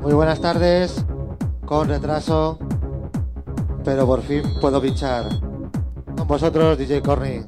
Muy buenas tardes, con retraso, pero por fin puedo pinchar. Con vosotros, DJ Corny.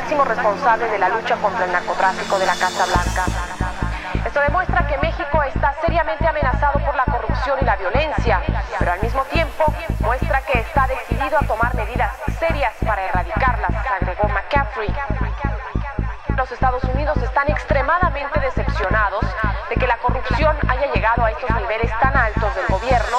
Máximo responsable de la lucha contra el narcotráfico de la Casa Blanca. Esto demuestra que México está seriamente amenazado por la corrupción y la violencia, pero al mismo tiempo muestra que está decidido a tomar medidas serias para erradicarlas, agregó McCaffrey. Los Estados Unidos están extremadamente decepcionados de que la corrupción haya llegado a estos niveles tan altos del gobierno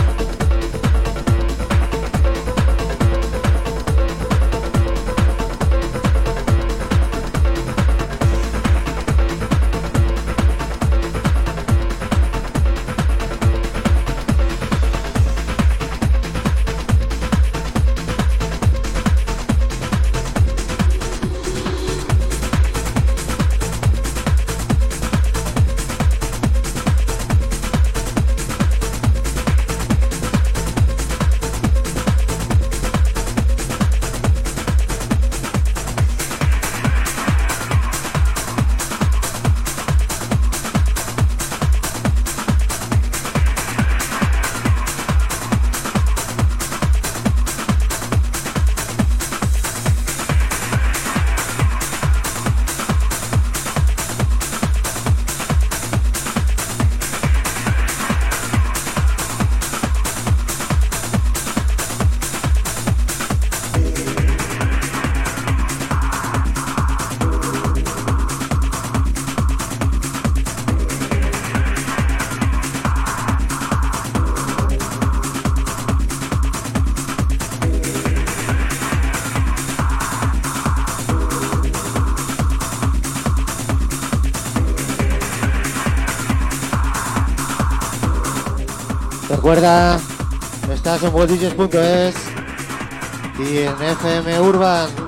Recuerda, estás en WorldDJs.es y en FM Urban.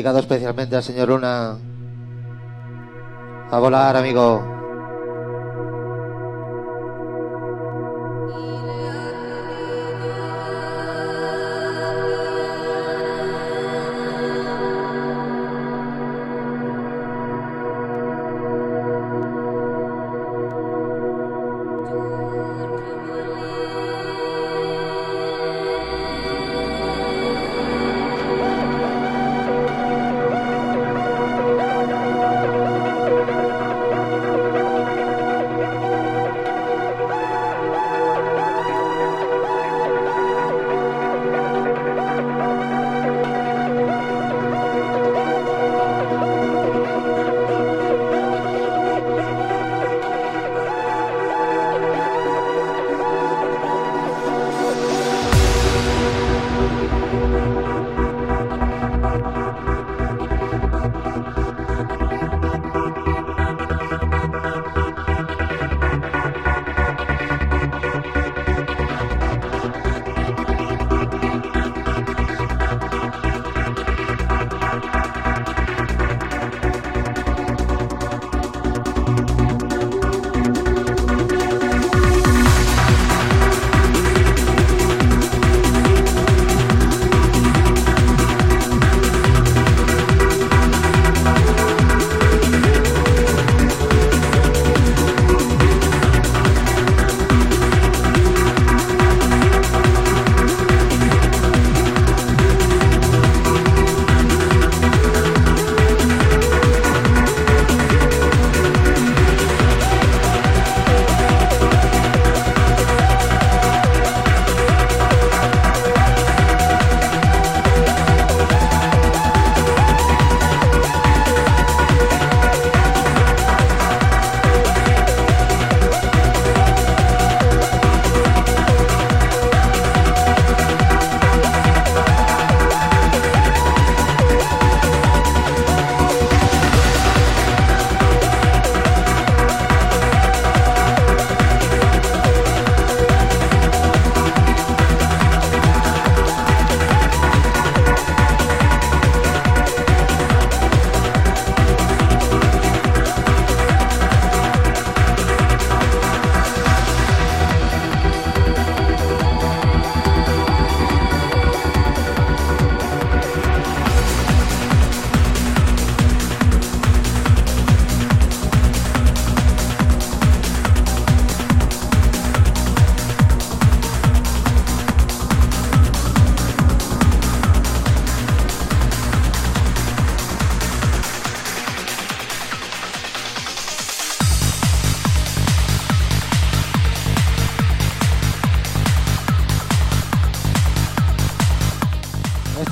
Dedicado especialmente al señor Luna. A volar, amigo.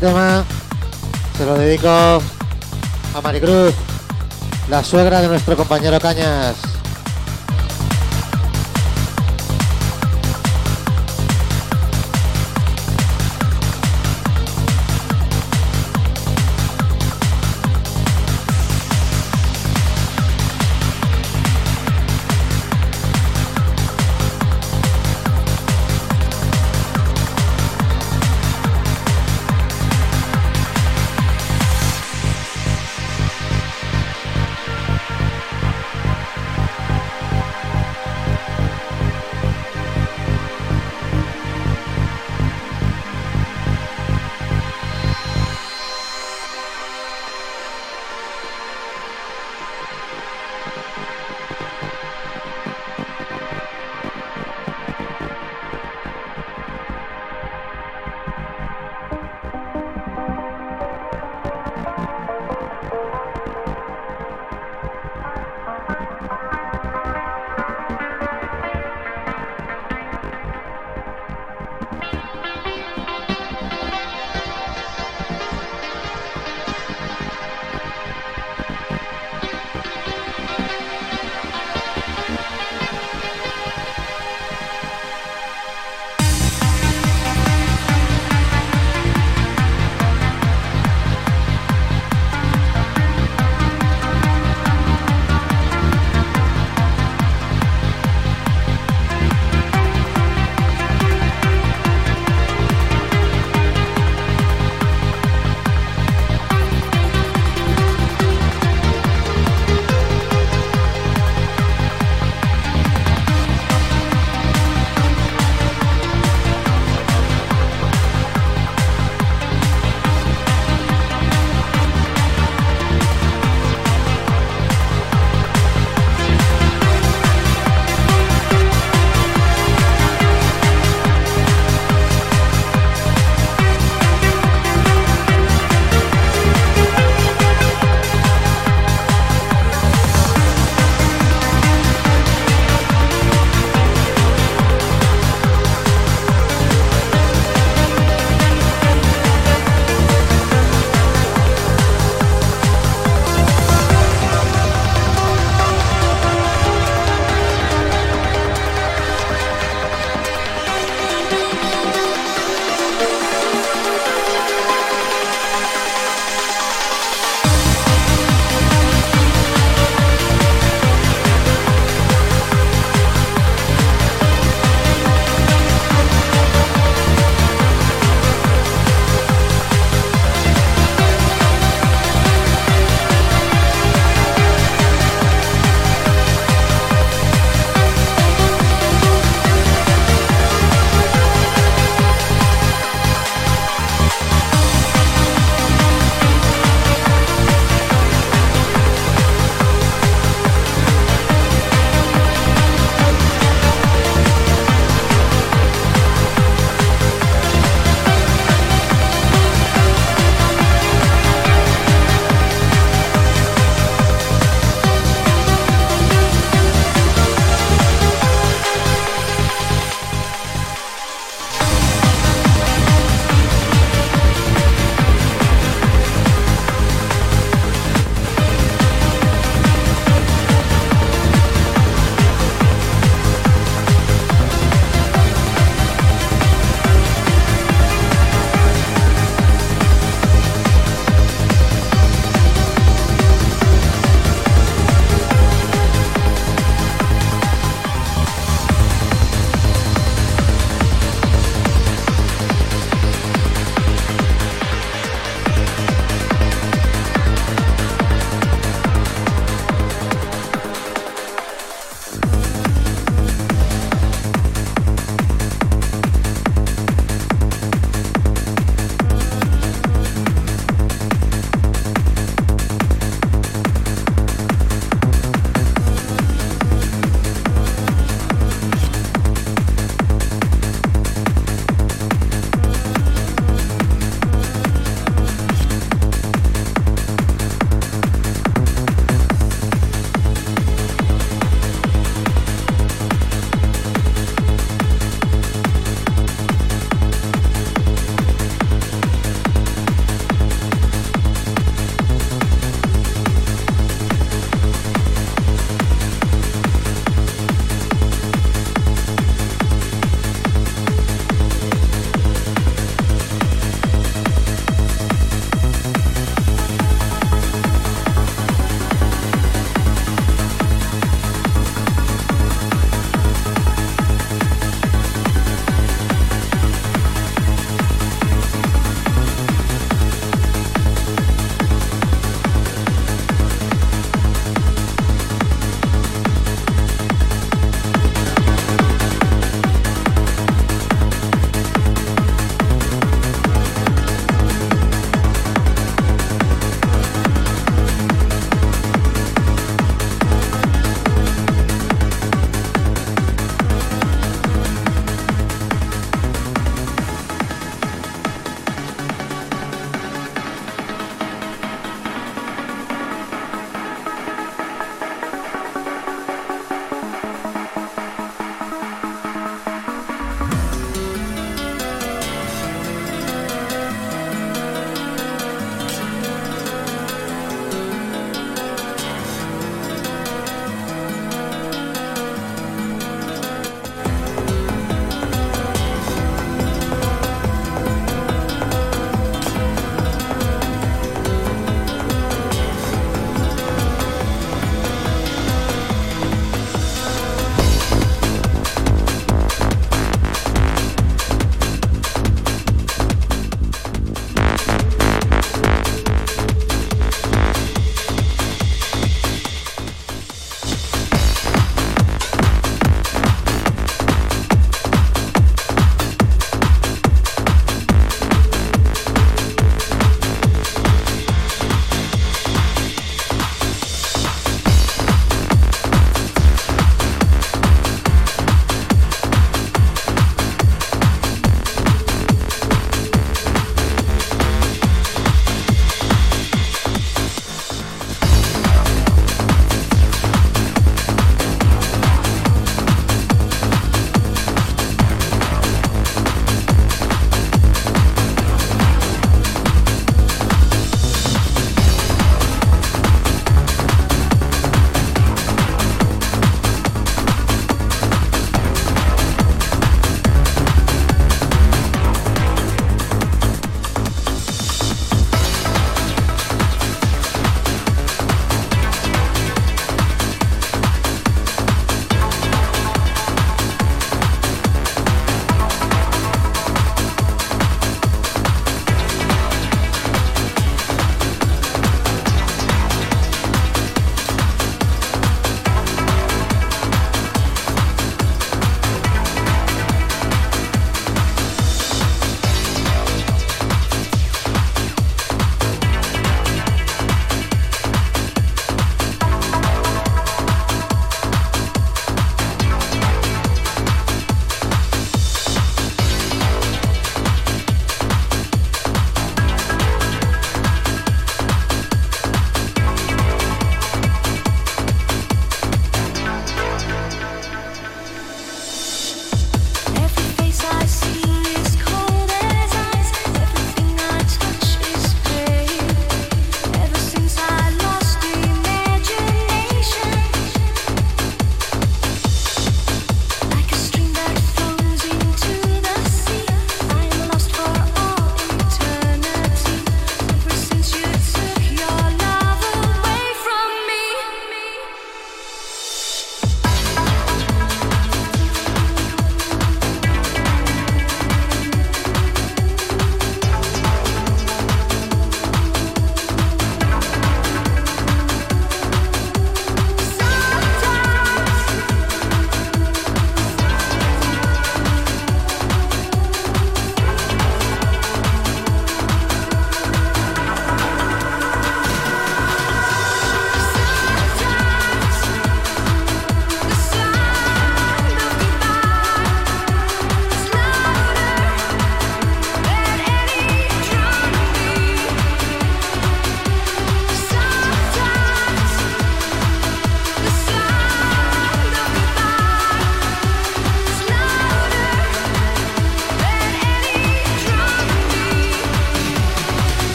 Tema se lo dedico a Maricruz, la suegra de nuestro compañero Cañas.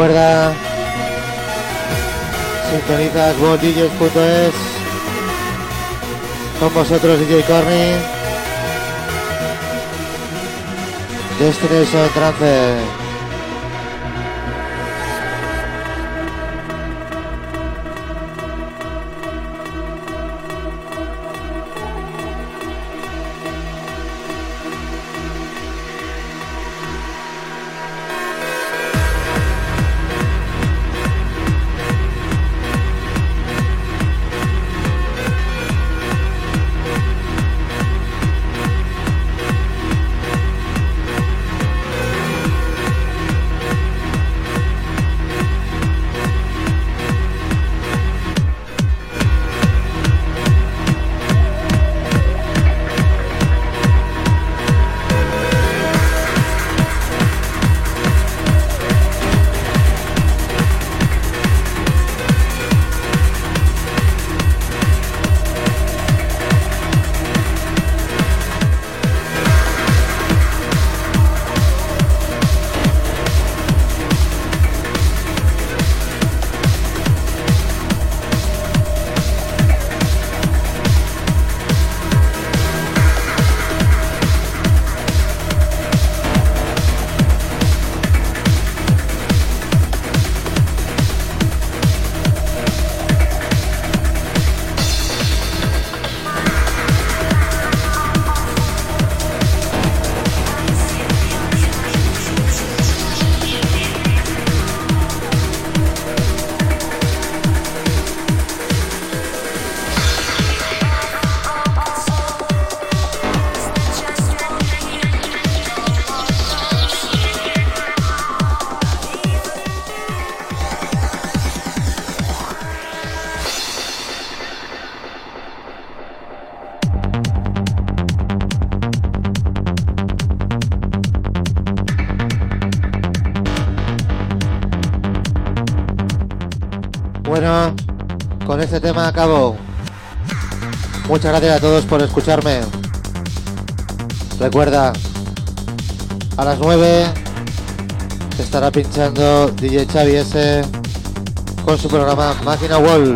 Recuerda, sintonizas DJs.es con vosotros DJ Corny. Destination Transfer. Con este tema acabo. Muchas gracias a todos por escucharme. Recuerda, a las 9 estará pinchando DJ Xavi S con su programa Máquina Wall.